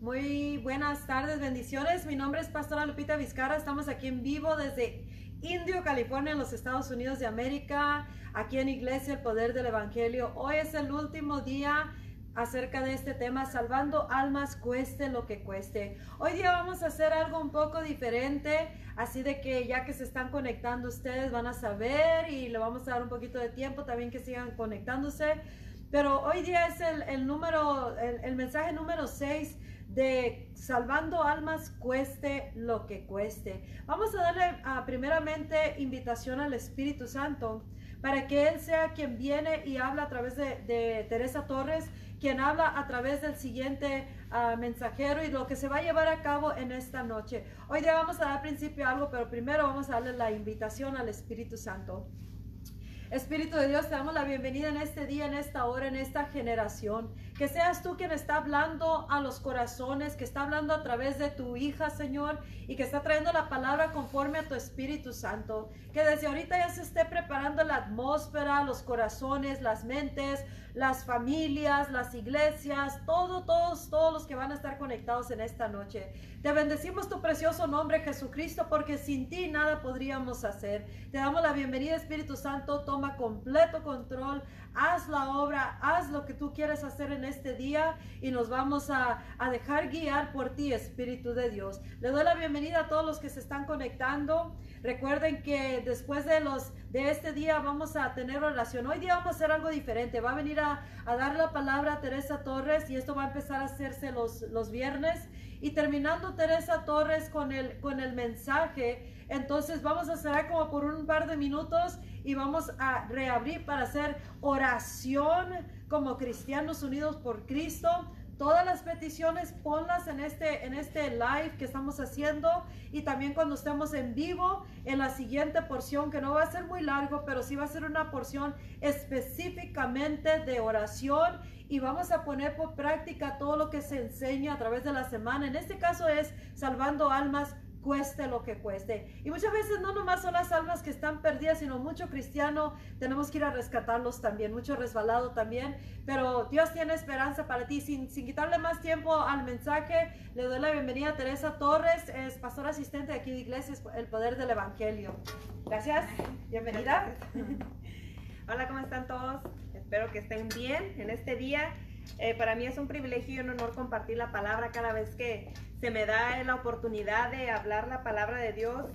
Muy buenas tardes, bendiciones. Mi nombre es Pastora Lupita Vizcarra. Estamos aquí en vivo desde Indio, California, en los Estados Unidos de América, aquí en Iglesia El Poder del Evangelio. Hoy es el último día acerca de este tema, salvando almas cueste lo que cueste. Hoy día vamos a hacer algo un poco diferente, así de que ya que se están conectando ustedes van a saber y le vamos a dar un poquito de tiempo también que sigan conectándose. Pero hoy día es el, número, el, mensaje número 6 de salvando almas cueste lo que cueste. Vamos a darle ah, primeramente invitación al Espíritu Santo para que Él sea quien viene y habla a través de Teresa Torres quien habla a través del siguiente ah, mensajero y lo que se va a llevar a cabo en esta noche. Hoy día vamos a dar principio a algo, pero primero vamos a darle la invitación al Espíritu Santo. Espíritu de Dios, te damos la bienvenida en este día, en esta hora, en esta generación. Que seas tú quien está hablando a los corazones, que está hablando a través de tu hija, Señor, y que está trayendo la palabra conforme a tu Espíritu Santo. Que desde ahorita ya se esté preparando la atmósfera, los corazones, las mentes, las familias, las iglesias, todo, todos, todos los que van a estar conectados en esta noche. Te bendecimos tu precioso nombre, Jesucristo, porque sin ti nada podríamos hacer. Te damos la bienvenida, Espíritu Santo. Toma completo control. Haz la obra, haz lo que tú quieres hacer en este día y nos vamos a, a dejar guiar por ti, Espíritu de Dios. Le doy la bienvenida a todos los que se están conectando. Recuerden que después de los de este día vamos a tener oración. Hoy día vamos a hacer algo diferente. Va a venir a, a dar la palabra a Teresa Torres y esto va a empezar a hacerse los, los viernes. Y terminando Teresa Torres con el, con el mensaje, entonces vamos a cerrar como por un par de minutos y vamos a reabrir para hacer oración como cristianos unidos por Cristo. Todas las peticiones ponlas en este, en este live que estamos haciendo y también cuando estemos en vivo en la siguiente porción que no va a ser muy largo, pero sí va a ser una porción específicamente de oración y vamos a poner por práctica todo lo que se enseña a través de la semana. En este caso es salvando almas cueste lo que cueste. Y muchas veces no nomás son las almas que están perdidas, sino mucho cristiano tenemos que ir a rescatarlos también, mucho resbalado también. Pero Dios tiene esperanza para ti. Sin, sin quitarle más tiempo al mensaje, le doy la bienvenida a Teresa Torres, es pastora asistente aquí de Iglesias, el poder del Evangelio. Gracias, bienvenida. Hola, ¿cómo están todos? Espero que estén bien en este día. Eh, para mí es un privilegio y un honor compartir la palabra cada vez que se me da la oportunidad de hablar la palabra de Dios.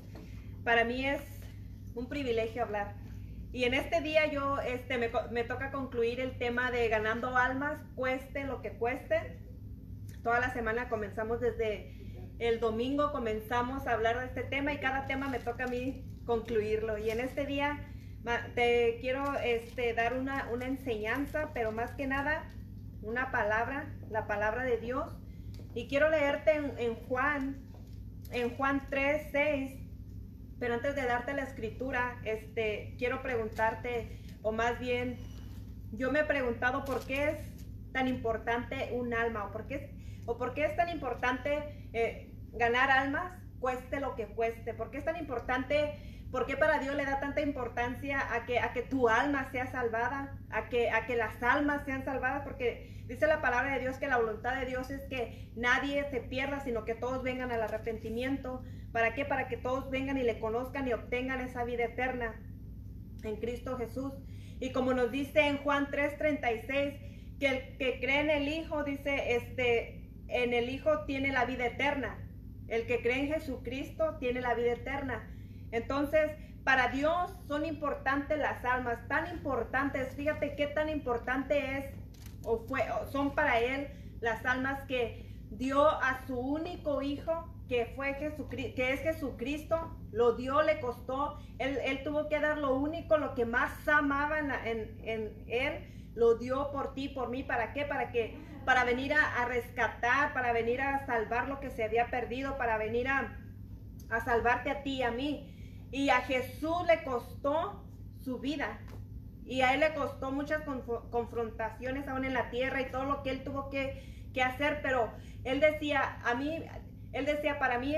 Para mí es un privilegio hablar. Y en este día yo este, me, toca concluir el tema de ganando almas, cueste lo que cueste. Toda la semana comenzamos desde el domingo, comenzamos a hablar de este tema y cada tema me toca a mí concluirlo. Y en este día te quiero este, dar una, enseñanza, pero más que nada una palabra, la palabra de Dios. Y quiero leerte en, Juan, en Juan 3, 6. Pero antes de darte la escritura, este, quiero preguntarte, o más bien, yo me he preguntado por qué es tan importante un alma, o por qué, o por qué es tan importante eh, ganar almas, cueste lo que cueste, por qué es tan importante ¿Por qué para Dios le da tanta importancia a que, a que tu alma sea salvada? A que, a que las almas sean salvadas? Porque dice la palabra de Dios que la voluntad de Dios es que nadie se pierda, sino que todos vengan al arrepentimiento. ¿Para qué? Para que todos vengan y le conozcan y obtengan esa vida eterna en Cristo Jesús. Y como nos dice en Juan 3:36, que el que cree en el Hijo, dice, este, en el Hijo tiene la vida eterna. El que cree en Jesucristo tiene la vida eterna. Entonces, para Dios son importantes las almas, tan importantes. Fíjate qué tan importante es son para él las almas que dio a su único hijo que fue Jesucristo, que es Jesucristo, lo dio, le costó, él, tuvo que dar lo único, lo que más amaba en, él, lo dio por ti, por mí, ¿para qué? Para que, para venir a, a, rescatar, para venir a salvar lo que se había perdido, para venir a, a salvarte a ti y a mí. Y a Jesús le costó su vida. Y a él le costó muchas confrontaciones aún en la tierra y todo lo que él tuvo que, hacer. Pero él decía, a mí, él decía, para mí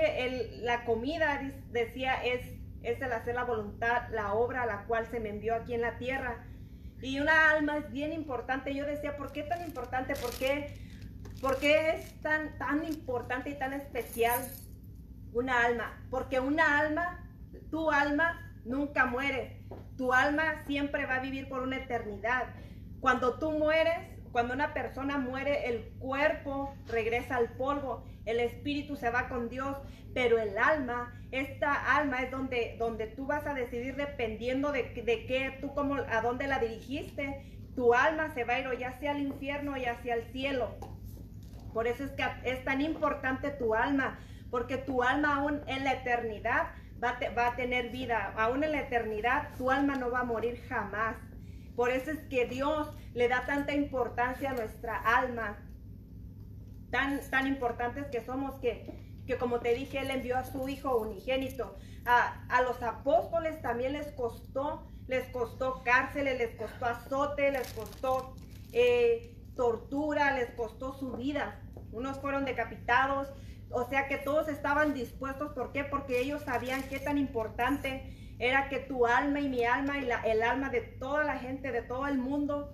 la comida, decía, es, es el hacer la voluntad, la obra a la cual se me envió aquí en la tierra. Y una alma es bien importante. Yo decía, ¿por qué tan importante? ¿Por qué? ¿Por qué es tan, tan importante y tan especial una alma? Porque una alma, tu alma, nunca muere. Tu alma siempre va a vivir por una eternidad. Cuando tú mueres, cuando una persona muere, el cuerpo regresa al polvo, el espíritu se va con Dios, pero el alma, esta alma es donde, donde tú vas a decidir dependiendo de, de qué, tú como, a dónde la dirigiste, tu alma se va a ir ya hacia el infierno ya hacia el cielo. Por eso es que es tan importante tu alma, porque tu alma aún en la eternidad va, a tener vida, aún en la eternidad tu alma no va a morir jamás. Por eso es que Dios le da tanta importancia a nuestra alma. Tan, tan importantes que somos que, que como te dije, Él envió a su Hijo unigénito. A, a los apóstoles también les costó, les costó cárceles, les costó azote, les costó eh, tortura, les costó su vida. Unos fueron decapitados, o sea que todos estaban dispuestos. ¿Por qué? Porque ellos sabían qué tan importante era que tu alma y mi alma y el alma de toda la gente, de todo el mundo,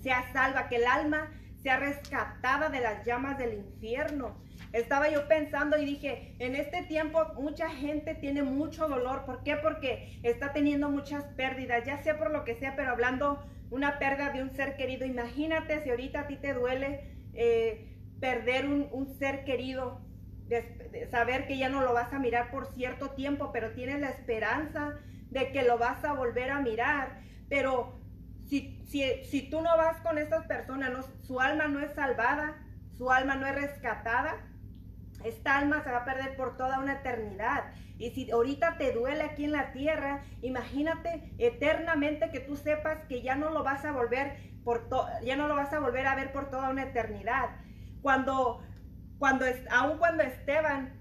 sea salva, que el alma sea rescatada de las llamas del infierno. Estaba yo pensando y dije, en este tiempo mucha gente tiene mucho dolor. ¿Por qué? Porque está teniendo muchas pérdidas, ya sea por lo que sea, pero hablando una pérdida de un ser querido. Imagínate si ahorita a ti te duele eh, perder un, ser querido, saber que ya no lo vas a mirar por cierto tiempo, pero tienes la esperanza de que lo vas a volver a mirar. Pero si, si, si tú no vas con estas personas, su alma no es salvada, su alma no es rescatada, esta alma se va a perder por toda una eternidad. Y si ahorita te duele aquí en la tierra, imagínate eternamente que tú sepas que ya no lo vas a volver por ya no lo vas a volver a ver por toda una eternidad. Cuando cuando, aun cuando Esteban,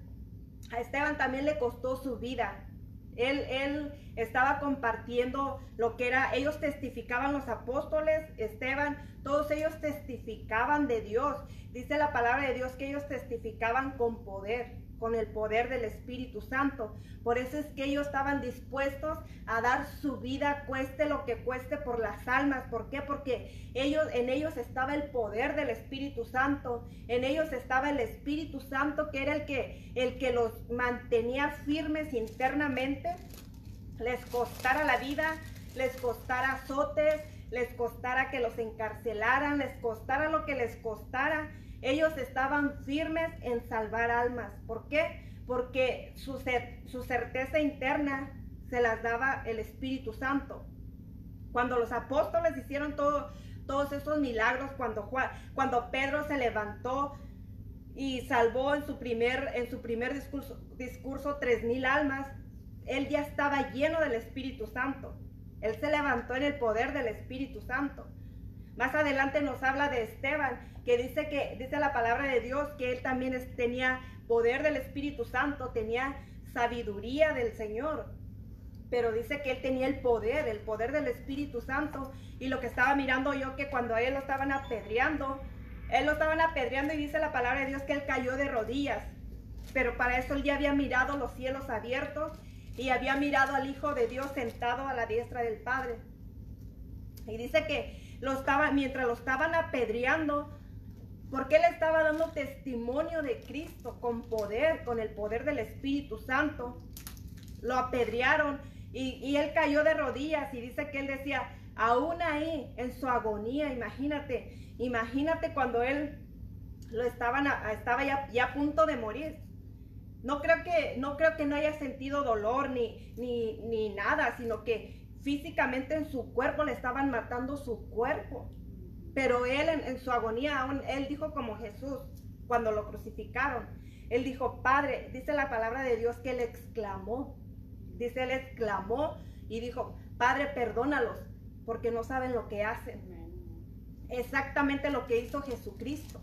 a Esteban también le costó su vida. Él, él estaba compartiendo lo que era, ellos testificaban los apóstoles, Esteban, todos ellos testificaban de Dios. Dice la palabra de Dios que ellos testificaban con poder con el poder del Espíritu Santo. Por eso es que ellos estaban dispuestos a dar su vida, cueste lo que cueste por las almas. ¿Por qué? Porque ellos, en ellos estaba el poder del Espíritu Santo. En ellos estaba el Espíritu Santo que era el que, el que los mantenía firmes internamente. Les costara la vida, les costara azotes, les costara que los encarcelaran, les costara lo que les costara ellos estaban firmes en salvar almas. ¿Por qué? Porque su, su certeza interna se las daba el Espíritu Santo. Cuando los apóstoles hicieron todo, todos esos milagros, cuando, cuando Pedro se levantó y salvó en su primer, en su primer discurso, discurso tres mil almas, él ya estaba lleno del Espíritu Santo. Él se levantó en el poder del Espíritu Santo. Más adelante nos habla de Esteban, que dice que dice la palabra de Dios que él también tenía poder del Espíritu Santo, tenía sabiduría del Señor. Pero dice que él tenía el poder, el poder del Espíritu Santo. Y lo que estaba mirando yo que cuando a él lo estaban apedreando, él lo estaban apedreando y dice la palabra de Dios que él cayó de rodillas. Pero para eso él ya había mirado los cielos abiertos y había mirado al Hijo de Dios sentado a la diestra del Padre. Y dice que lo estaba, mientras lo estaban apedreando, porque él estaba dando testimonio de Cristo con poder, con el poder del Espíritu Santo. Lo apedrearon y, él cayó de rodillas y dice que él decía, aún ahí, en su agonía, imagínate, imagínate cuando él lo estaban estaba ya, ya, a punto de morir. No creo que no creo que no haya sentido dolor ni, ni, ni nada, sino que físicamente en su cuerpo, le estaban matando su cuerpo. Pero él en, su agonía, aún, él dijo como Jesús cuando lo crucificaron. Él dijo, Padre, dice la palabra de Dios que él exclamó. Dice, él exclamó y dijo, Padre, perdónalos porque no saben lo que hacen. Exactamente lo que hizo Jesucristo.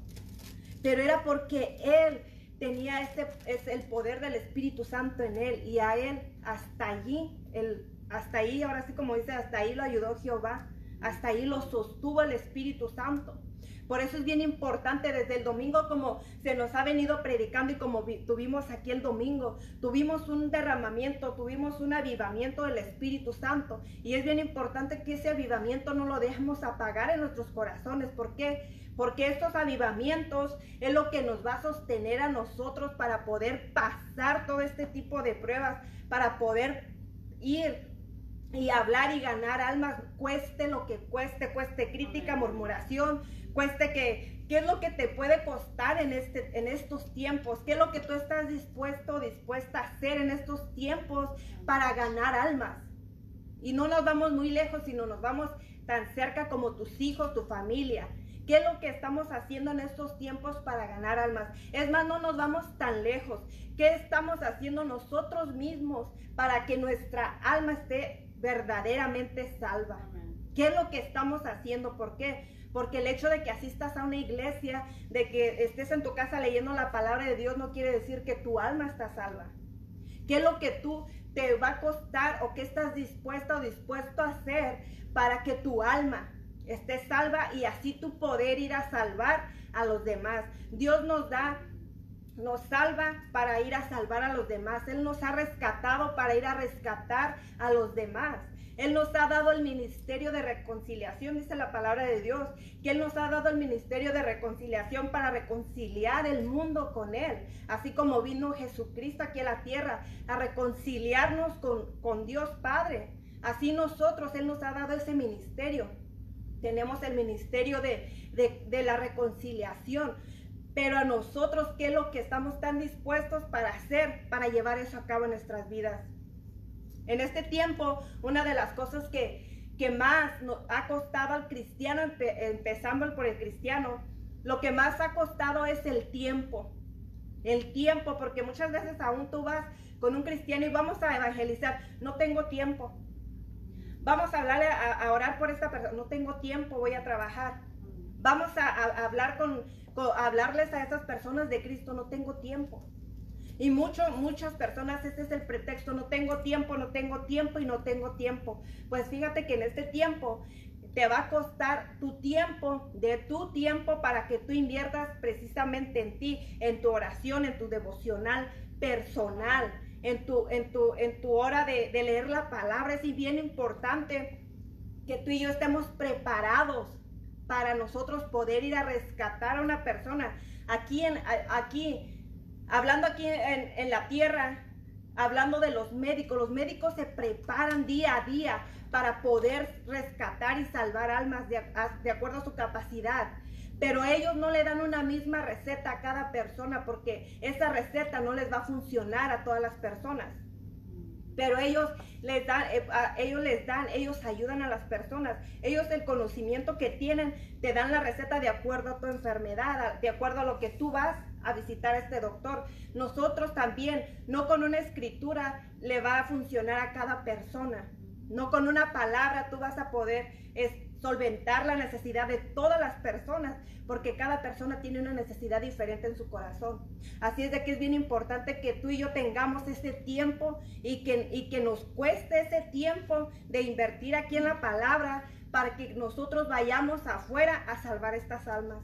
Pero era porque él tenía ese, es el poder del Espíritu Santo en él y a él hasta allí, el hasta ahí, ahora sí como dice, hasta ahí lo ayudó Jehová. Hasta ahí lo sostuvo el Espíritu Santo. Por eso es bien importante desde el domingo como se nos ha venido predicando y como tuvimos aquí el domingo, tuvimos un derramamiento, tuvimos un avivamiento del Espíritu Santo. Y es bien importante que ese avivamiento no lo dejemos apagar en nuestros corazones. ¿Por qué? Porque estos avivamientos es lo que nos va a sostener a nosotros para poder pasar todo este tipo de pruebas, para poder ir y hablar y ganar almas, cueste lo que cueste, cueste crítica, murmuración, cueste que, ¿qué es lo que te puede costar en, este, en estos tiempos? ¿Qué es lo que tú estás dispuesto, dispuesta a hacer en estos tiempos para ganar almas? Y no nos vamos muy lejos, sino nos vamos tan cerca como tus hijos, tu familia. ¿Qué es lo que estamos haciendo en estos tiempos para ganar almas? Es más, no nos vamos tan lejos. ¿Qué estamos haciendo nosotros mismos para que nuestra alma esté verdaderamente salva? ¿Qué es lo que estamos haciendo? ¿Por qué? Porque el hecho de que asistas a una iglesia, de que estés en tu casa leyendo la palabra de Dios, no quiere decir que tu alma está salva. ¿Qué es lo que tú te va a costar o qué estás dispuesta o dispuesto a hacer para que tu alma esté salva y así tu poder ir a salvar a los demás. Dios nos da, nos salva para ir a salvar a los demás. Él nos ha rescatado para ir a rescatar a los demás. Él nos ha dado el ministerio de reconciliación, dice la palabra de Dios, que Él nos ha dado el ministerio de reconciliación para reconciliar el mundo con Él, así como vino Jesucristo aquí a la tierra a reconciliarnos con, con Dios Padre. Así nosotros, Él nos ha dado ese ministerio. Tenemos el ministerio de, la reconciliación. Pero a nosotros, ¿qué es lo que estamos tan dispuestos para hacer, para llevar eso a cabo en nuestras vidas? En este tiempo, una de las cosas que, que más nos ha costado al cristiano, empezando por el cristiano, lo que más ha costado es el tiempo. El tiempo, porque muchas veces aún tú vas con un cristiano y vamos a evangelizar, no tengo tiempo. Vamos a hablar, a, orar por esta persona. No tengo tiempo, voy a trabajar. Vamos a, hablar con, hablarles a esas personas de Cristo. No tengo tiempo. Y mucho, muchas personas, ese es el pretexto, no tengo tiempo, no tengo tiempo y no tengo tiempo. Pues fíjate que en este tiempo te va a costar tu tiempo, de tu tiempo para que tú inviertas precisamente en ti, en tu oración, en tu devocional personal en tu, en tu, en tu hora de, leer la palabra. Es bien importante que tú y yo estemos preparados para nosotros poder ir a rescatar a una persona. Aquí, en, aquí hablando aquí en, la tierra, hablando de los médicos, los médicos se preparan día a día para poder rescatar y salvar almas de acuerdo a su capacidad. Pero ellos no le dan una misma receta a cada persona porque esa receta no les va a funcionar a todas las personas. Pero ellos les dan, eh, ellos les dan, ellos ayudan a las personas. Ellos el conocimiento que tienen te dan la receta de acuerdo a tu enfermedad, de acuerdo a lo que tú vas a visitar a este doctor. Nosotros también, no con una escritura le va a funcionar a cada persona. No con una palabra tú vas a poder solventar la necesidad de todas las personas, porque cada persona tiene una necesidad diferente en su corazón. Así es de que es bien importante que tú y yo tengamos ese tiempo y que, y que nos cueste ese tiempo de invertir aquí en la palabra para que nosotros vayamos afuera a salvar estas almas.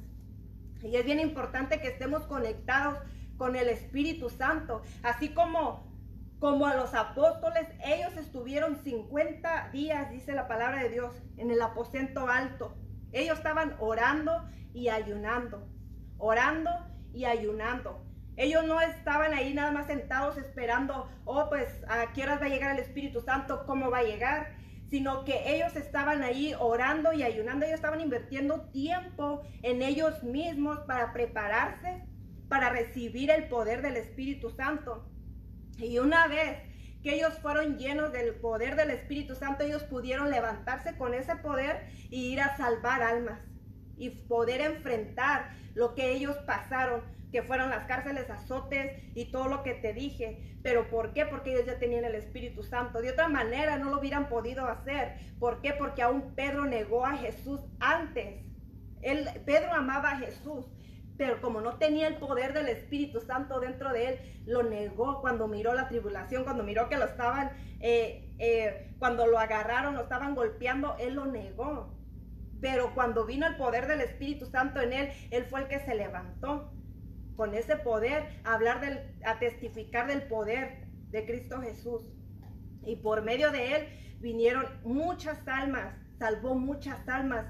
Y es bien importante que estemos conectados con el Espíritu Santo, así como como a los apóstoles, ellos estuvieron 50 días, dice la palabra de Dios, en el aposento alto. Ellos estaban orando y ayunando, orando y ayunando. Ellos no estaban ahí nada más sentados esperando, oh, pues a qué horas va a llegar el Espíritu Santo, cómo va a llegar, sino que ellos estaban ahí orando y ayunando. Ellos estaban invirtiendo tiempo en ellos mismos para prepararse para recibir el poder del Espíritu Santo. Y una vez que ellos fueron llenos del poder del Espíritu Santo, ellos pudieron levantarse con ese poder y ir a salvar almas y poder enfrentar lo que ellos pasaron, que fueron las cárceles, azotes y todo lo que te dije. Pero ¿por qué? Porque ellos ya tenían el Espíritu Santo. De otra manera no lo hubieran podido hacer. ¿Por qué? Porque aún Pedro negó a Jesús antes. Él, Pedro amaba a Jesús, pero como no tenía el poder del Espíritu Santo dentro de él, lo negó cuando miró la tribulación, cuando miró que lo estaban, eh, eh, cuando lo agarraron, lo estaban golpeando, él lo negó. Pero cuando vino el poder del Espíritu Santo en él, él fue el que se levantó con ese poder a hablar del, a testificar del poder de Cristo Jesús. Y por medio de él vinieron muchas almas, salvó muchas almas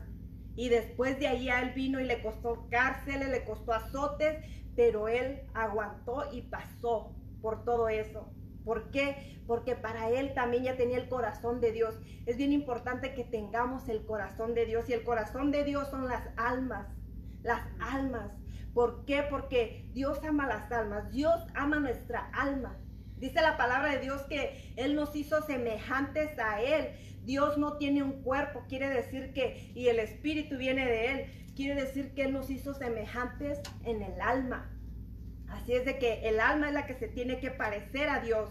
Y después de ahí a él vino y le costó cárcel, le costó azotes, pero él aguantó y pasó por todo eso. ¿Por qué? Porque para él también ya tenía el corazón de Dios. Es bien importante que tengamos el corazón de Dios. Y el corazón de Dios son las almas. Las almas. ¿Por qué? Porque Dios ama las almas. Dios ama nuestra alma. Dice la palabra de Dios que Él nos hizo semejantes a Él. Dios no tiene un cuerpo, quiere decir que, y el Espíritu viene de Él, quiere decir que Él nos hizo semejantes en el alma. Así es de que el alma es la que se tiene que parecer a Dios.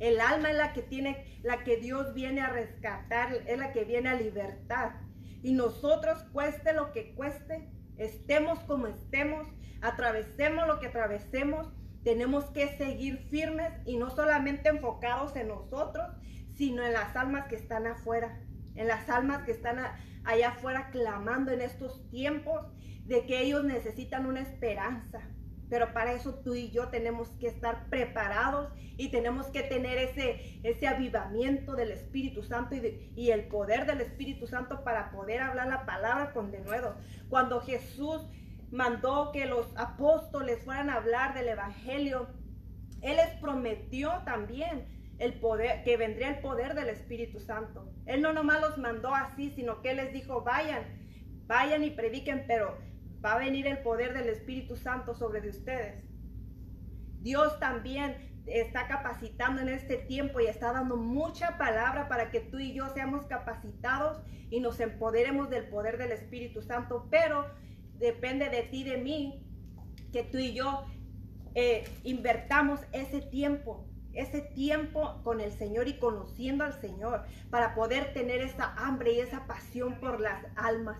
El alma es la que tiene, la que Dios viene a rescatar, es la que viene a libertar. Y nosotros, cueste lo que cueste, estemos como estemos, atravesemos lo que atravesemos, tenemos que seguir firmes y no solamente enfocados en nosotros, sino en las almas que están afuera, en las almas que están allá afuera clamando en estos tiempos de que ellos necesitan una esperanza, pero para eso tú y yo tenemos que estar preparados y tenemos que tener ese, ese avivamiento del Espíritu Santo y, y el poder del Espíritu Santo para poder hablar la palabra con denuedo. Cuando Jesús mandó que los apóstoles fueran a hablar del Evangelio, Él les prometió también el poder, que vendría el poder del Espíritu Santo. Él no nomás los mandó así, sino que les dijo, vayan, vayan y prediquen, pero va a venir el poder del Espíritu Santo sobre de ustedes. Dios también está capacitando en este tiempo y está dando mucha palabra para que tú y yo seamos capacitados y nos empoderemos del poder del Espíritu Santo, pero depende de ti, de mí, que tú y yo eh, invertamos ese tiempo, ese tiempo con el Señor y conociendo al Señor para poder tener esa hambre y esa pasión por las almas.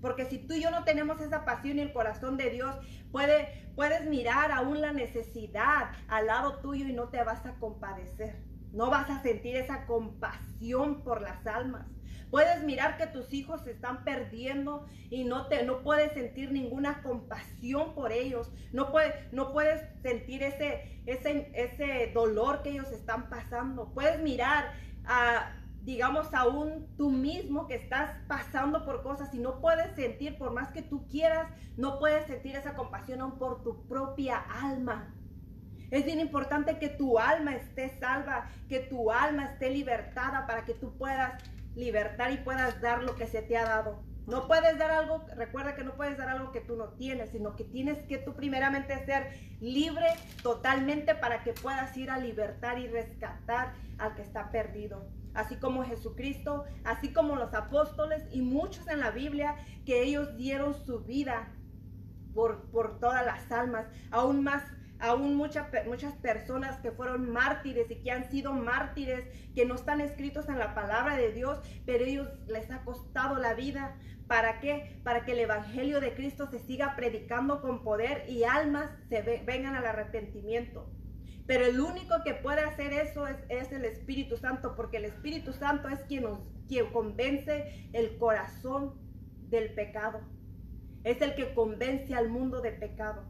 Porque si tú y yo no tenemos esa pasión y el corazón de Dios, puede, puedes mirar aún la necesidad al lado tuyo y no te vas a compadecer. No vas a sentir esa compasión por las almas. Puedes mirar que tus hijos se están perdiendo y no, te, no puedes sentir ninguna compasión por ellos. No, puedes, no puedes sentir ese, ese, ese dolor que ellos están pasando. Puedes mirar a digamos, aún tú mismo que estás pasando por cosas y no puedes sentir, por más que tú quieras, no puedes sentir esa compasión aún por tu propia alma. Es bien importante que tu alma esté salva, que tu alma esté libertada para que tú puedas libertar y puedas dar lo que se te ha dado. No puedes dar algo, recuerda que no puedes dar algo que tú no tienes, sino que tienes que tú primeramente ser libre totalmente para que puedas ir a libertar y rescatar al que está perdido. Así como Jesucristo, así como los apóstoles y muchos en la Biblia que ellos dieron su vida por, por todas las almas, aún más aún muchas muchas personas que fueron mártires y que han sido mártires, que no están escritos en la palabra de Dios, pero ellos les ha costado la vida. ¿Para qué? Para que el Evangelio de Cristo se siga predicando con poder y almas se vengan al arrepentimiento. Pero el único que puede hacer eso es, el Espíritu Santo, porque el Espíritu Santo es quien, quien convence el corazón del pecado. Es el que convence al mundo de pecado.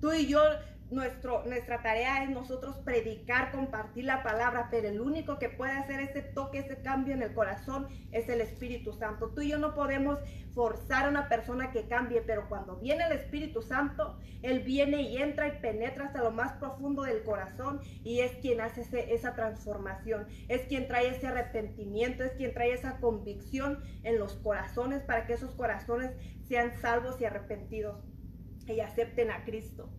Tú y yo nuestro, nuestra tarea es nosotros predicar, compartir la palabra, pero el único que puede hacer ese toque, ese cambio en el corazón es el Espíritu Santo. Tú y yo no podemos forzar a una persona que cambie, pero cuando viene el Espíritu Santo, Él viene y entra y penetra hasta lo más profundo del corazón y es quien hace esa transformación, es quien trae ese arrepentimiento, es quien trae esa convicción en los corazones para que esos corazones sean salvos y arrepentidos y acepten a Cristo.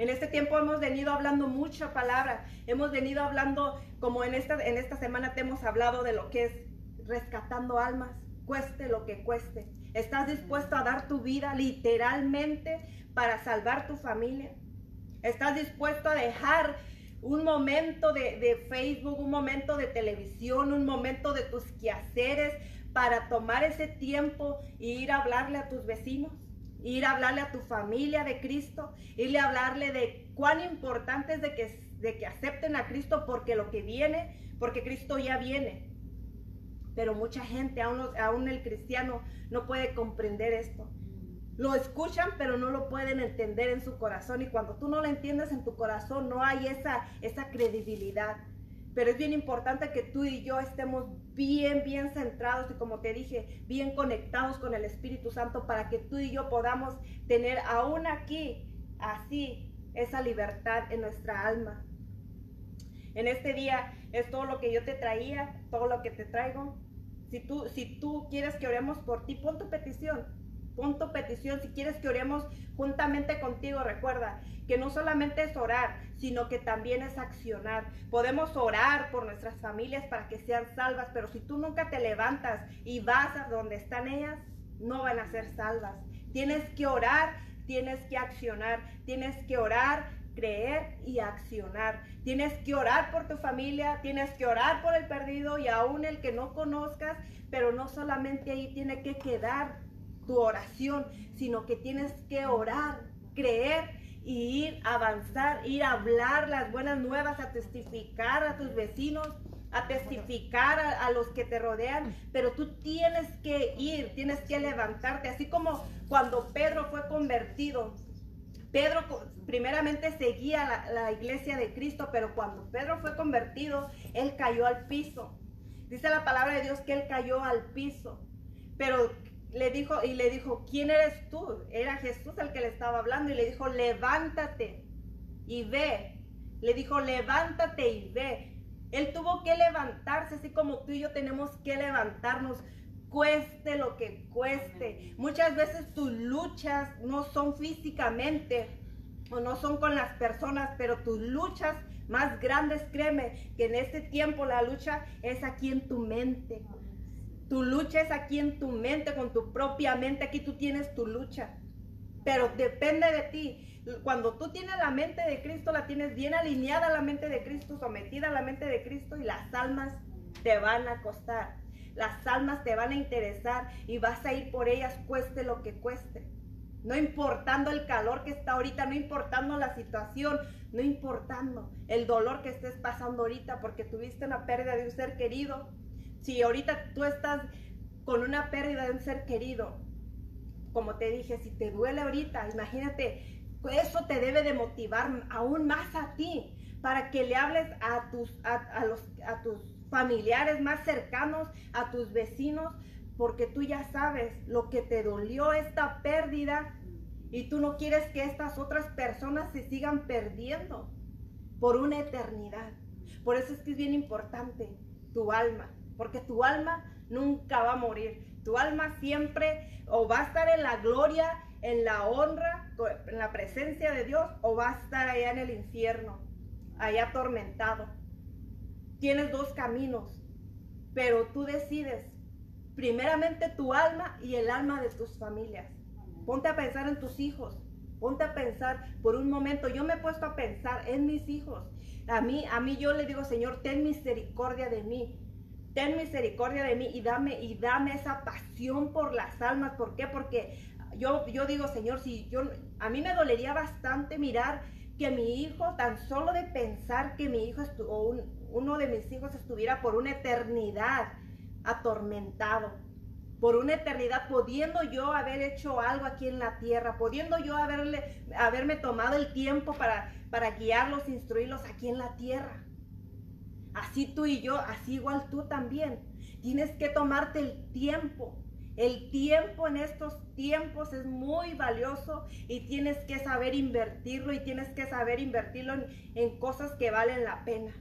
En este tiempo hemos venido hablando mucha palabra, hemos venido hablando, como en esta, en esta semana te hemos hablado de lo que es rescatando almas, cueste lo que cueste. ¿Estás dispuesto a dar tu vida literalmente para salvar tu familia? ¿Estás dispuesto a dejar un momento de, de Facebook, un momento de televisión, un momento de tus quehaceres para tomar ese tiempo e ir a hablarle a tus vecinos? Ir a hablarle a tu familia de Cristo, irle a hablarle de cuán importante es de que, de que acepten a Cristo porque lo que viene, porque Cristo ya viene. Pero mucha gente, aún, aún el cristiano, no puede comprender esto. Lo escuchan, pero no lo pueden entender en su corazón. Y cuando tú no lo entiendes en tu corazón, no hay esa, esa credibilidad. Pero es bien importante que tú y yo estemos bien, bien centrados y como te dije, bien conectados con el Espíritu Santo para que tú y yo podamos tener aún aquí, así, esa libertad en nuestra alma. En este día es todo lo que yo te traía, todo lo que te traigo. Si tú, si tú quieres que oremos por ti, pon tu petición pon tu petición, si quieres que oremos juntamente contigo, recuerda que no solamente es orar, sino que también es accionar. Podemos orar por nuestras familias para que sean salvas, pero si tú nunca te levantas y vas a donde están ellas, no van a ser salvas. Tienes que orar, tienes que accionar, tienes que orar, creer y accionar. Tienes que orar por tu familia, tienes que orar por el perdido y aún el que no conozcas, pero no solamente ahí tiene que quedar tu oración, sino que tienes que orar, creer y ir a avanzar, ir a hablar las buenas nuevas, a testificar a tus vecinos, a testificar a, los que te rodean, pero tú tienes que ir, tienes que levantarte, así como cuando Pedro fue convertido. Pedro primeramente seguía la, la iglesia de Cristo, pero cuando Pedro fue convertido, él cayó al piso. Dice la palabra de Dios que él cayó al piso. Pero le dijo y le dijo, ¿quién eres tú? Era Jesús el que le estaba hablando y le dijo, levántate y ve. Le dijo, levántate y ve. Él tuvo que levantarse, así como tú y yo tenemos que levantarnos, cueste lo que cueste. Muchas veces tus luchas no son físicamente o no son con las personas, pero tus luchas más grandes, créeme, que en este tiempo la lucha es aquí en tu mente. Tu lucha es aquí en tu mente, con tu propia mente. Aquí tú tienes tu lucha. Pero depende de ti. Cuando tú tienes la mente de Cristo, la tienes bien alineada a la mente de Cristo, sometida a la mente de Cristo y las almas te van a costar. Las almas te van a interesar y vas a ir por ellas cueste lo que cueste. No importando el calor que está ahorita, no importando la situación, no importando el dolor que estés pasando ahorita porque tuviste una pérdida de un ser querido, si ahorita tú estás con una pérdida de un ser querido, como te dije, si te duele ahorita, imagínate, eso te debe de motivar aún más a ti para que le hables a tus, a, los, a tus familiares más cercanos, a tus vecinos, porque tú ya sabes lo que te dolió esta pérdida y tú no quieres que estas otras personas se sigan perdiendo por una eternidad. Por eso es que es bien importante tu alma porque tu alma nunca va a morir. Tu alma siempre o va a estar en la gloria, en la honra, en la presencia de Dios, o va a estar allá en el infierno, allá atormentado. Tienes dos caminos, pero tú decides primeramente tu alma y el alma de tus familias. Ponte a pensar en tus hijos. Ponte a pensar por un momento. Yo me he puesto a pensar en mis hijos. A mí, a mí yo le digo, Señor, ten misericordia de mí ten misericordia de mí y dame, y dame esa pasión por las almas. ¿Por qué? Porque yo, yo digo, Señor, si yo, a mí me dolería bastante mirar que mi hijo, tan solo de pensar que mi hijo o uno de mis hijos estuviera por una eternidad atormentado, por una eternidad, pudiendo yo haber hecho algo aquí en la tierra, pudiendo yo haberle, haberme tomado el tiempo para, para guiarlos, instruirlos aquí en la tierra. Así tú y yo, así igual tú también. Tienes que tomarte el tiempo. El tiempo en estos tiempos es muy valioso y tienes que saber invertirlo y tienes que saber invertirlo en, cosas que valen la pena.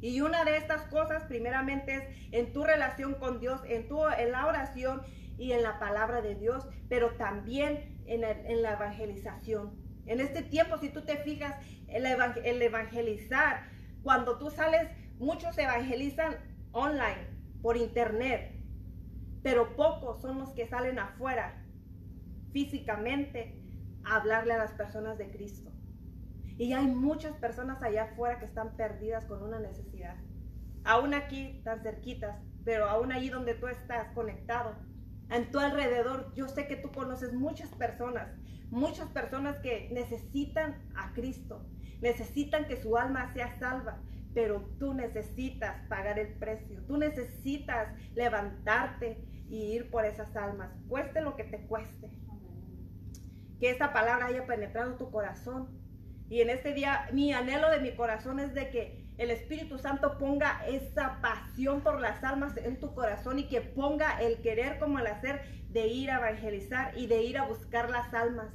Y una de estas cosas primeramente es en tu relación con Dios, en, tu, en la oración y en la palabra de Dios, pero también en, en la evangelización. En este tiempo, si tú te fijas, el, el evangelizar, cuando tú sales Muchos evangelizan online, por internet, pero pocos son los que salen afuera físicamente a hablarle a las personas de Cristo. Y hay muchas personas allá afuera que están perdidas con una necesidad. Aún aquí, tan cerquitas, pero aún allí donde tú estás conectado, en tu alrededor, yo sé que tú conoces muchas personas, muchas personas que necesitan a Cristo, necesitan que su alma sea salva, pero tú necesitas pagar el precio, tú necesitas levantarte y ir por esas almas, cueste lo que te cueste. Que esa palabra haya penetrado tu corazón, Y en este día mi anhelo de mi corazón es de que el Espíritu Santo ponga esa pasión por las almas en tu corazón y que ponga el querer como el hacer de ir a evangelizar y de ir a buscar las almas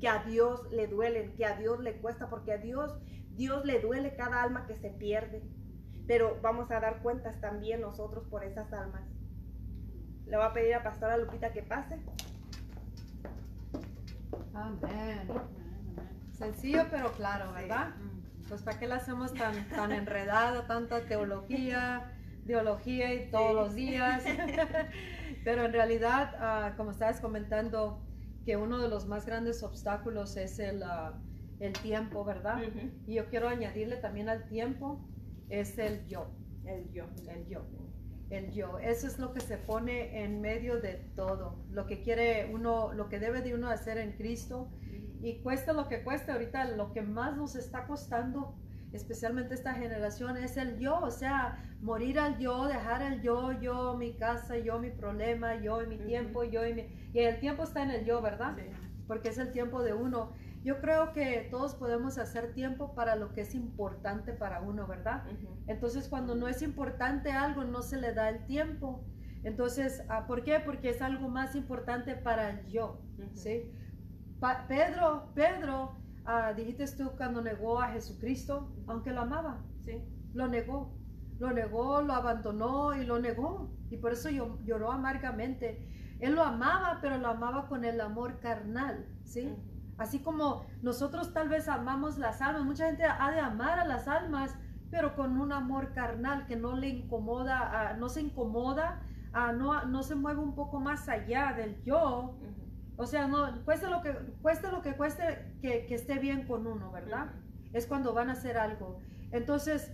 que a Dios le duelen, que a Dios le cuesta, porque a Dios, Dios le duele cada alma que se pierde. Pero vamos a dar cuentas también nosotros por esas almas. Le voy a pedir a Pastora Lupita que pase. Amén. Sencillo pero claro, ¿verdad? Pues para qué la hacemos tan, tan enredada, tanta teología, biología y todos los días. pero en realidad, ah, como estabas comentando, que uno de los más grandes obstáculos es el, ah, el tiempo, ¿verdad? Y yo quiero añadirle también al tiempo, es el yo. El yo. El yo. El yo. Eso es lo que se pone en medio de todo. Lo que quiere uno, lo que debe de uno hacer en Cristo. Y cuesta lo que cueste ahorita, lo que más nos está costando, especialmente esta generación, es el yo. O sea, morir al yo, dejar el yo, yo, mi casa, yo, mi problema, yo y mi tiempo, yo y mi... Y el tiempo está en el yo, ¿verdad? Porque es el tiempo de uno. Yo creo que todos podemos hacer tiempo para lo que es importante para uno, ¿verdad? Entonces, cuando no es importante algo, no se le da el tiempo. Entonces, ah, ¿por qué? Porque es algo más importante para el yo, ¿sí? Pedro, Pedro, uh, dijiste tú cuando negó a Jesucristo, aunque lo amaba, ¿sí? Lo negó, lo negó, lo abandonó y lo negó. Y por eso lloró amargamente. Él lo amaba, pero lo amaba con el amor carnal, ¿sí? Así como nosotros tal vez amamos las almas, mucha gente ha de amar a las almas, pero con un amor carnal que no le incomoda, no se incomoda, no, no se mueve un poco más allá del yo. O sea, no, cueste lo que cueste, lo que, cueste que, esté bien con uno, ¿verdad? Es cuando van a hacer algo. Entonces,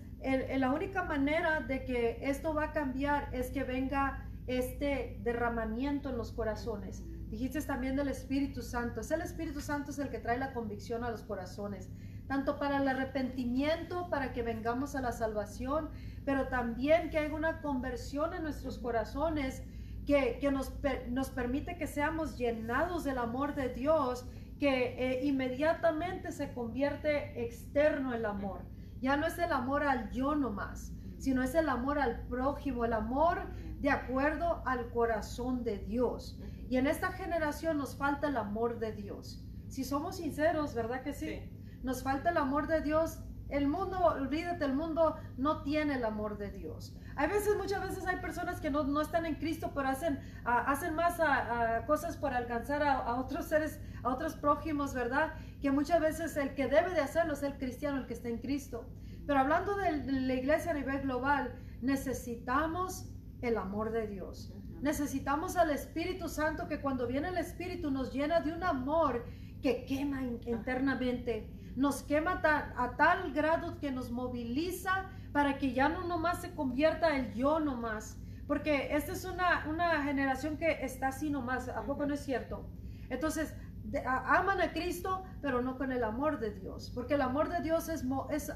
la única manera de que esto va a cambiar es que venga este derramamiento en los corazones. Dijiste también del Espíritu Santo. Es el Espíritu Santo el que trae la convicción a los corazones, tanto para el arrepentimiento, para que vengamos a la salvación, pero también que haya una conversión en nuestros corazones que, nos, nos, permite que seamos llenados del amor de Dios, que eh, inmediatamente se convierte externo el amor. Ya no es el amor al yo nomás, sino es el amor al prójimo, el amor de acuerdo al corazón de Dios. Y en esta generación nos falta el amor de Dios. Si somos sinceros, ¿verdad que sí? Nos falta el amor de Dios. El mundo, olvídate, el mundo no tiene el amor de Dios. Hay veces, muchas veces hay personas que no, están en Cristo, pero hacen, hacen más cosas para alcanzar a, otros seres, a otros prójimos, ¿verdad? Que muchas veces el que debe de hacerlo es el cristiano, el que está en Cristo. Pero hablando de la iglesia a nivel global, necesitamos el amor de Dios. Necesitamos al Espíritu Santo que cuando viene el Espíritu nos llena de un amor que quema internamente. Nos quema a tal grado que nos moviliza para que ya no nomás se convierta el yo nomás. Porque esta es una, una generación que está así nomás. ¿A poco no es cierto? Entonces, aman a Cristo, pero no con el amor de Dios. Porque el amor de Dios es, es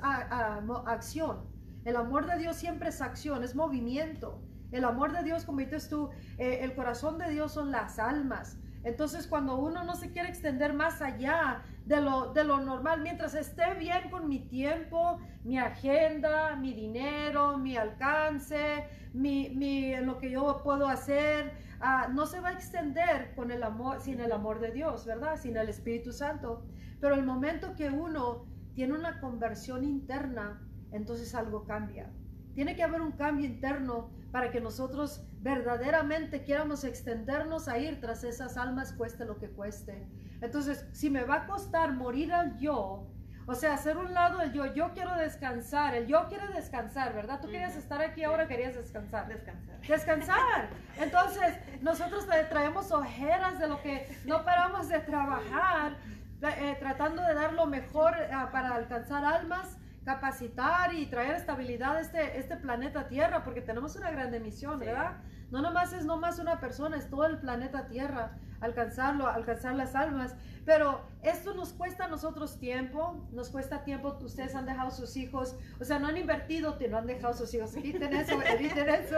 acción. El amor de Dios siempre es acción, es movimiento. El amor de Dios, como dices tú, eh, el corazón de Dios son las almas. Entonces, cuando uno no se quiere extender más allá de lo, de lo normal, mientras esté bien con mi tiempo, mi agenda, mi dinero, mi alcance, mi, lo que yo puedo hacer, ah, no se va a extender con el amor, sin el amor de Dios, ¿verdad? Sin el Espíritu Santo. Pero el momento que uno tiene una conversión interna, entonces algo cambia. Tiene que haber un cambio interno para que nosotros verdaderamente quieramos extendernos a ir tras esas almas, cueste lo que cueste. Entonces, si me va a costar morir al yo, o sea, hacer un lado el yo, yo quiero descansar, el yo quiere descansar, ¿verdad? Tú querías estar aquí, ahora querías descansar. Descansar. Descansar. Entonces, nosotros traemos ojeras de lo que no paramos de trabajar, eh, tratando de dar lo mejor eh, para alcanzar almas capacitar y traer estabilidad a este, este planeta Tierra, porque tenemos una gran misión, ¿verdad? No nomás es nomás una persona, es todo el planeta Tierra, alcanzarlo, alcanzar las almas. Pero esto nos cuesta a nosotros tiempo, nos cuesta tiempo, ustedes han dejado sus hijos, o sea, no han invertido, no han dejado sus hijos, eviten eso, eviten eso,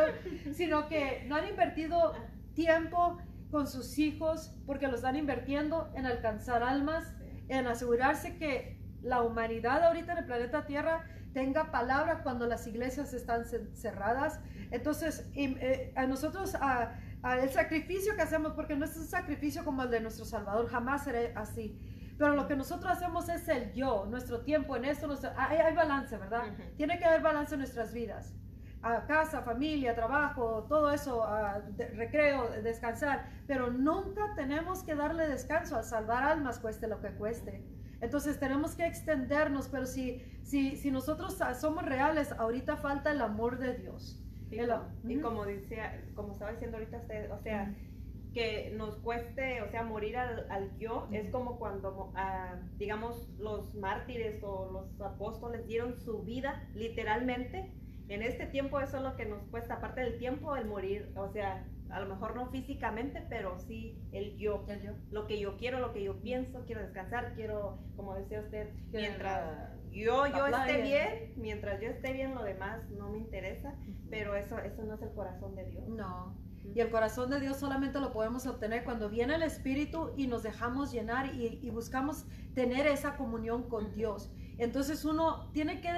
sino que no han invertido tiempo con sus hijos porque los están invirtiendo en alcanzar almas, en asegurarse que la humanidad ahorita en el planeta Tierra tenga palabra cuando las iglesias están cerradas. Entonces, eh, a nosotros, a, el sacrificio que hacemos, porque no es un sacrificio como el de nuestro Salvador, jamás será así. Pero lo que nosotros hacemos es el yo, nuestro tiempo en esto, hay, hay, balance, ¿verdad? Tiene que haber balance en nuestras vidas. A casa, familia, trabajo, todo eso, recreo, descansar. Pero nunca tenemos que darle descanso al salvar almas, cueste lo que cueste. Entonces tenemos que extendernos, pero si, si, si nosotros somos reales, ahorita falta el amor de Dios. y como decía, como estaba diciendo ahorita usted, o sea, que nos cueste, o sea, morir al, al yo, es como cuando, ah, digamos, los mártires o los apóstoles dieron su vida, literalmente. En este tiempo eso es lo que nos cuesta, aparte del tiempo, el morir, o sea, a lo mejor no físicamente, pero sí el yo, lo que yo quiero, lo que yo pienso, quiero descansar, quiero, como decía usted, mientras yo, yo esté bien, mientras yo esté bien, lo demás no me interesa, pero eso, eso no es el corazón de Dios. No. Y el corazón de Dios solamente lo podemos obtener cuando viene el Espíritu y nos dejamos llenar y, y buscamos tener esa comunión con Dios. Entonces uno tiene que,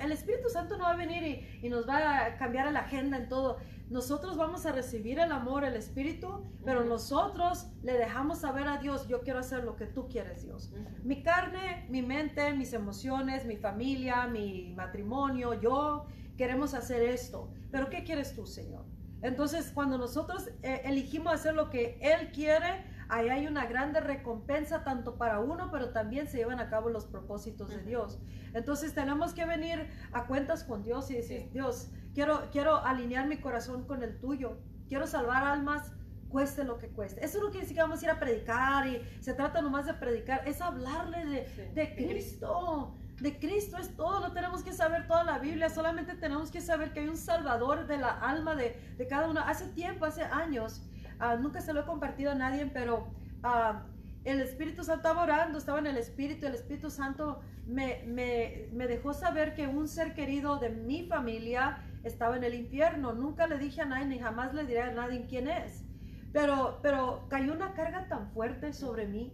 el Espíritu Santo no va a venir y, y, nos va a cambiar la agenda en todo. Nosotros vamos a recibir el amor, el Espíritu, pero nosotros le dejamos saber a Dios, yo quiero hacer lo que tú quieres, Dios. Mi carne, mi mente, mis emociones, mi familia, mi matrimonio, yo queremos hacer esto. Pero ¿qué quieres tú, Señor? Entonces, cuando nosotros eh, elegimos hacer lo que Él quiere, ahí hay una grande recompensa tanto para uno, pero también se llevan a cabo los propósitos de Dios. Entonces tenemos que venir a cuentas con Dios y decir, Dios, quiero, quiero alinear mi corazón con el tuyo, quiero salvar almas, cueste lo que cueste. Eso no quiere decir que vamos a ir a predicar y se trata nomás de predicar, es hablarle de, de Cristo. De Cristo es todo, no tenemos que saber toda la Biblia, solamente tenemos que saber que hay un Salvador de la alma de, de cada uno. Hace tiempo, hace años, Ah, nunca se lo he compartido a nadie, pero ah, el Espíritu Santo estaba orando, estaba en el Espíritu, el Espíritu Santo me, me, me, dejó saber que un ser querido de mi familia estaba en el infierno. Nunca le dije a nadie, ni jamás le diré a nadie quién es. Pero, pero cayó una carga tan fuerte sobre mí,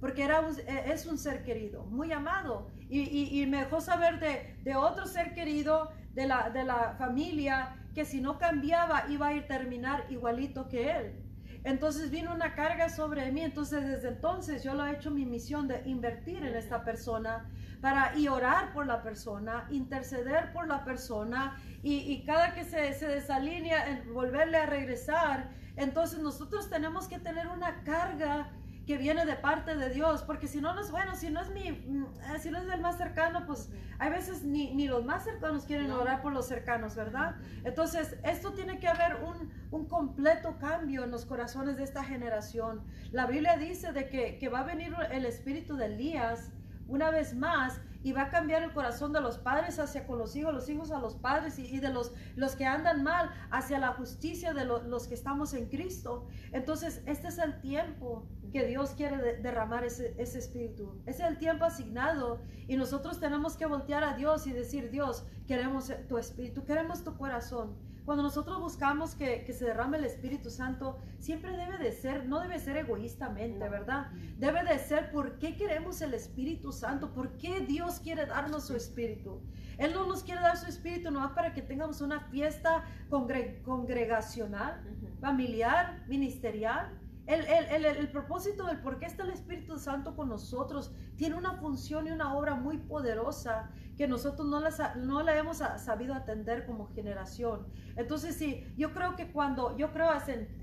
porque era e, es un ser querido, muy amado. Y, y, y me dejó saber de, de, otro ser querido de la, de la familia que si no cambiaba iba a ir terminar igualito que él. Entonces vino una carga sobre mí, entonces desde entonces yo lo he hecho mi misión de invertir en esta persona para y orar por la persona, interceder por la persona y, cada que se, se desalinea, volverle a regresar. Entonces nosotros tenemos que tener una carga que viene de parte de Dios, porque si no, no es bueno, si no es mi, mm, eh, si no es el más cercano, pues hay veces ni, ni los más cercanos quieren orar por los cercanos, ¿verdad? Entonces, esto tiene que haber un, un, completo cambio en los corazones de esta generación. La Biblia dice de que, que va a venir el espíritu de Elías una vez más y va a cambiar el corazón de los padres hacia con los hijos, los hijos a los padres y, de los, los que andan mal hacia la justicia de los que estamos en Cristo. Entonces, este es el tiempo que Dios quiere derramar ese, ese espíritu. Ese es el tiempo asignado y nosotros tenemos que voltear a Dios y decir, Dios, queremos tu espíritu, queremos tu corazón. Cuando nosotros buscamos que, que, se derrame el Espíritu Santo, siempre debe de ser, no debe ser egoístamente, ¿verdad? Debe de ser por qué queremos el Espíritu Santo, por qué Dios quiere darnos su Espíritu. Él no nos quiere dar su Espíritu no para que tengamos una fiesta congregacional, familiar, ministerial. El, el, el, propósito del por qué está el Espíritu Santo con nosotros tiene una función y una obra muy poderosa que nosotros no la, no la hemos sabido atender como generación. Entonces, sí, yo creo que cuando, yo creo,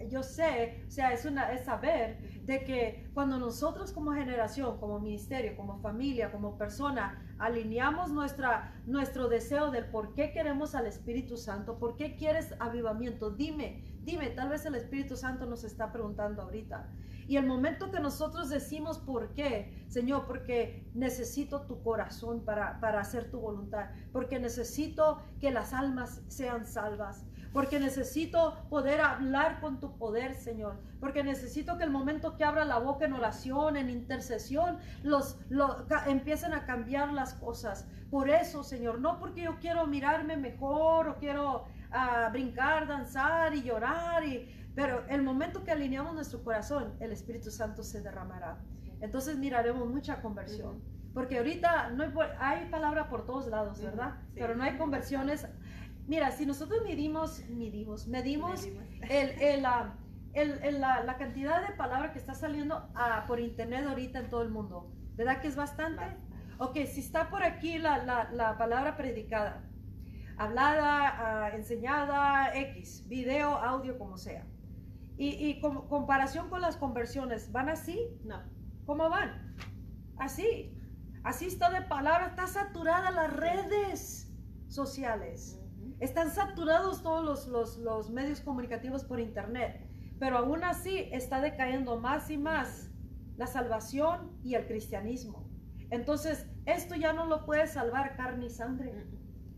yo sé, o sea, es, una, es saber de que cuando nosotros como generación, como ministerio, como familia, como persona, alineamos nuestra, nuestro deseo del por qué queremos al Espíritu Santo, por qué quieres avivamiento, dime, dime, tal vez el Espíritu Santo nos está preguntando ahorita. Y el momento que nosotros decimos por qué, Señor, porque necesito tu corazón para, para hacer tu voluntad, porque necesito que las almas sean salvas, porque necesito poder hablar con tu poder, Señor, porque necesito que el momento que abra la boca en oración, en intercesión, los, empiecen a cambiar las cosas. Por eso, Señor, no porque yo quiero mirarme mejor o quiero ah, brincar, danzar y llorar y pero el momento que alineamos nuestro corazón, el Espíritu Santo se derramará. Entonces miraremos mucha conversión. Porque ahorita no hay, hay palabra por todos lados, ¿verdad? Sí. Pero no hay conversiones. Mira, si nosotros medimos, medimos, medimos Medimos. el, el, ah, el- el- la, la cantidad de palabra que está saliendo ah, por internet ahorita en todo el mundo, ¿verdad que es bastante? Ok, si está por aquí la, la- la palabra predicada, hablada, ah, enseñada, X, video, audio, como sea. Y, y com- comparación con las conversiones, ¿van así? No. ¿Cómo van? Así. Así está de palabra, está saturada las redes sociales. Están saturados todos los, los- los medios comunicativos por internet, pero aún así está decayendo más y más la salvación y el cristianismo. Entonces, esto ya no lo puede salvar carne y sangre.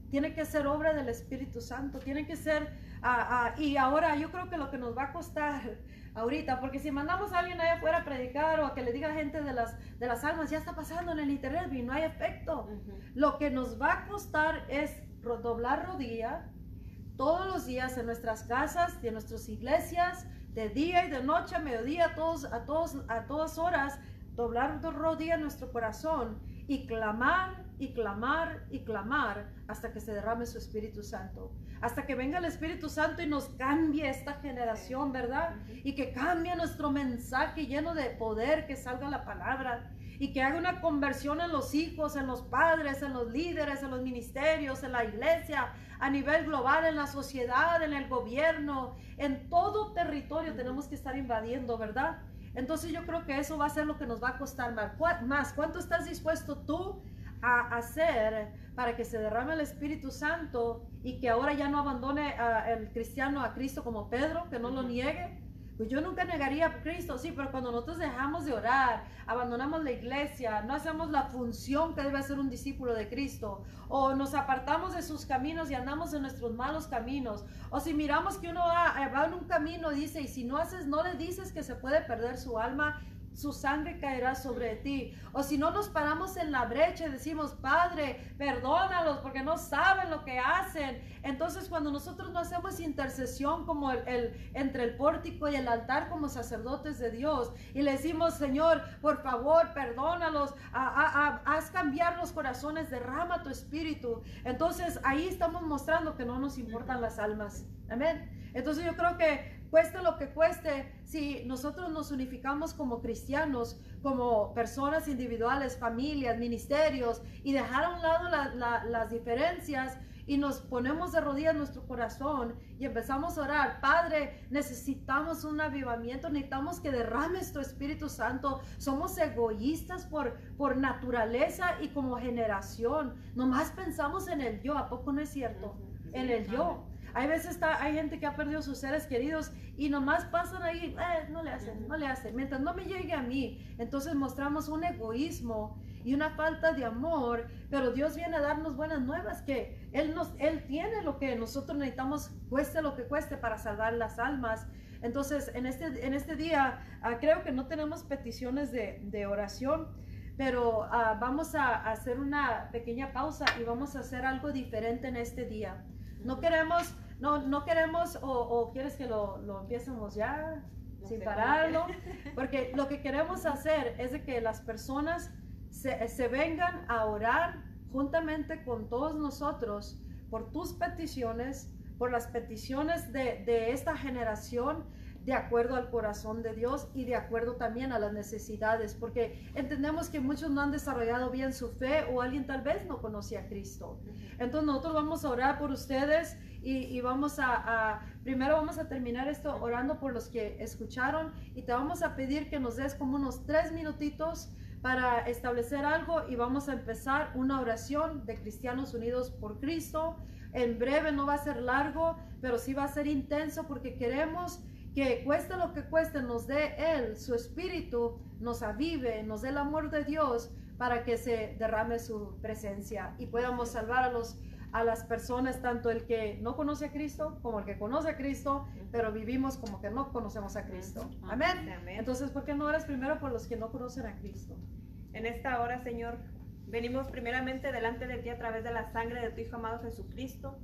Tiene que ser obra del Espíritu Santo, tiene que ser, ah, ah, y ahora yo creo que lo que nos va a costar ahorita, porque si mandamos a alguien allá afuera a predicar o a que le diga a gente de las, de las almas, ya está pasando en el internet y no hay efecto. Lo que nos va a costar es doblar rodilla todos los días en nuestras casas, de nuestras iglesias, de día y de noche, a mediodía, a todos, a todos, a todas horas, doblar do- rodilla en nuestro corazón y clamar y clamar y clamar hasta que se derrame su Espíritu Santo, hasta que venga el Espíritu Santo y nos cambie esta generación, ¿verdad? Y que cambie nuestro mensaje lleno de poder, que salga la palabra y que haga una conversión en los hijos, en los padres, en los líderes, en los ministerios, en la iglesia, a nivel global, en la sociedad, en el gobierno, en todo territorio tenemos que estar invadiendo, ¿verdad? Entonces yo creo que eso va a ser lo que nos va a costar más. ¿Cuá- más? ¿Cuánto estás dispuesto tú a hacer para que se derrame el Espíritu Santo y que ahora ya no abandone a- el cristiano a Cristo como Pedro, que no lo niegue? Pues yo nunca negaría a Cristo, sí, pero cuando nosotros dejamos de orar, abandonamos la iglesia, no hacemos la función que debe hacer un discípulo de Cristo, o nos apartamos de sus caminos y andamos en nuestros malos caminos, o si miramos que uno va, eh, va en un camino, dice, y si no haces, no le dices que se puede perder su alma, su sangre caerá sobre ti. O si no nos paramos en la brecha y decimos, Padre, perdónalos porque no saben lo que hacen. Entonces cuando nosotros no hacemos intercesión como el, entre el pórtico y el altar como sacerdotes de Dios y le decimos, Señor, por favor, perdónalos, a- a- haz cambiar los corazones, derrama tu espíritu. Entonces ahí estamos mostrando que no nos importan las almas. Amén. Entonces yo creo que cueste lo que cueste, si nosotros nos unificamos como cristianos, como personas individuales, familias, ministerios, y dejar a un lado la- la- las diferencias y nos ponemos de rodillas nuestro corazón y empezamos a orar, Padre, necesitamos un avivamiento, necesitamos que derrames tu Espíritu Santo. Somos egoístas por, por naturaleza y como generación. Nomás pensamos en el yo, ¿a poco no es cierto? En el yo. Hay veces está, hay gente que ha perdido sus seres queridos y nomás pasan ahí, "Eh, no le hacen, no le hacen. Mientras no me llegue a mí, entonces mostramos un egoísmo y una falta de amor, pero Dios viene a darnos buenas nuevas, que Él, nos, Él tiene lo que nosotros necesitamos, cueste lo que cueste para salvar las almas. Entonces, en este, en este día, ah, creo que no tenemos peticiones de, oración, pero ah, vamos a hacer una pequeña pausa y vamos a hacer algo diferente en este día. No queremos, no, no queremos, o, o quieres que lo, lo empiecemos ya, No sin pararlo, porque lo que queremos hacer es de que las personas se, se vengan a orar juntamente con todos nosotros por tus peticiones, por las peticiones de, de esta generación, de acuerdo al corazón de Dios y de acuerdo también a las necesidades, porque entendemos que muchos no han desarrollado bien su fe o alguien tal vez no conoce a Cristo. Entonces nosotros vamos a orar por ustedes y, y vamos a, a- primero vamos a terminar esto orando por los que escucharon y te vamos a pedir que nos des como unos tres minutitos para establecer algo y vamos a empezar una oración de cristianos unidos por Cristo. En breve no va a ser largo, pero sí va a ser intenso porque queremos que cueste lo que cueste, nos dé Él, su espíritu, nos avive, nos dé el amor de Dios para que se derrame su presencia y podamos salvar a los a las personas, tanto el que no conoce a Cristo como el que conoce a Cristo, pero vivimos como que no conocemos a Cristo. Amén. Amén. Entonces, ¿por qué no oras primero por los que no conocen a Cristo? En esta hora, Señor, venimos primeramente delante de ti a través de la sangre de tu Hijo amado Jesucristo,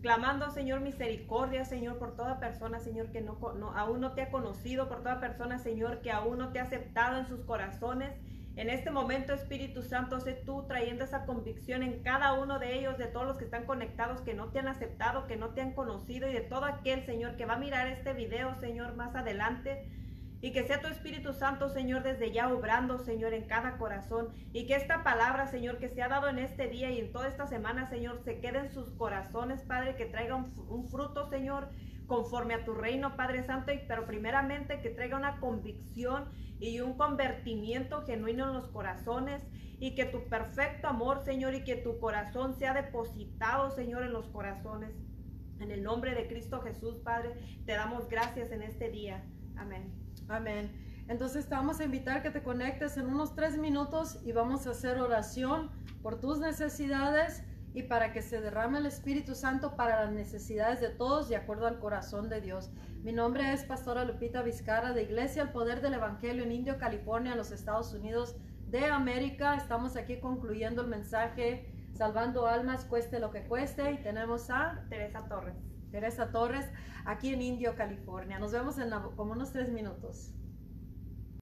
clamando, Señor, misericordia, Señor, por toda persona, Señor, que no, no- aún no te ha conocido, por toda persona, Señor, que aún no te ha aceptado en sus corazones. En este momento, Espíritu Santo, sé tú trayendo esa convicción en cada uno de ellos, de todos los que están conectados, que no te han aceptado, que no te han conocido y de todo aquel, Señor, que va a mirar este video, Señor, más adelante. Y que sea tu Espíritu Santo, Señor, desde ya obrando, Señor, en cada corazón. Y que esta palabra, Señor, que se ha dado en este día y en toda esta semana, Señor, se quede en sus corazones, Padre, que traiga un, fruto, Señor, conforme a tu reino, Padre Santo, pero primeramente que traiga una convicción y un convertimiento genuino en los corazones y que tu perfecto amor, Señor, y que tu corazón sea depositado, Señor, en los corazones. En el nombre de Cristo Jesús, Padre, te damos gracias en este día. Amén. Amén. Entonces te vamos a invitar que te conectes en unos tres minutos y vamos a hacer oración por tus necesidades y para que se derrame el Espíritu Santo para las necesidades de todos de acuerdo al corazón de Dios. Mi nombre es Pastora Lupita Vizcarra de Iglesia El Poder del Evangelio en Indio, California, en los Estados Unidos de América. Estamos aquí concluyendo el mensaje Salvando Almas, cueste lo que cueste. Y tenemos a Teresa Torres. Teresa Torres aquí en Indio, California. Nos vemos en como unos tres minutos.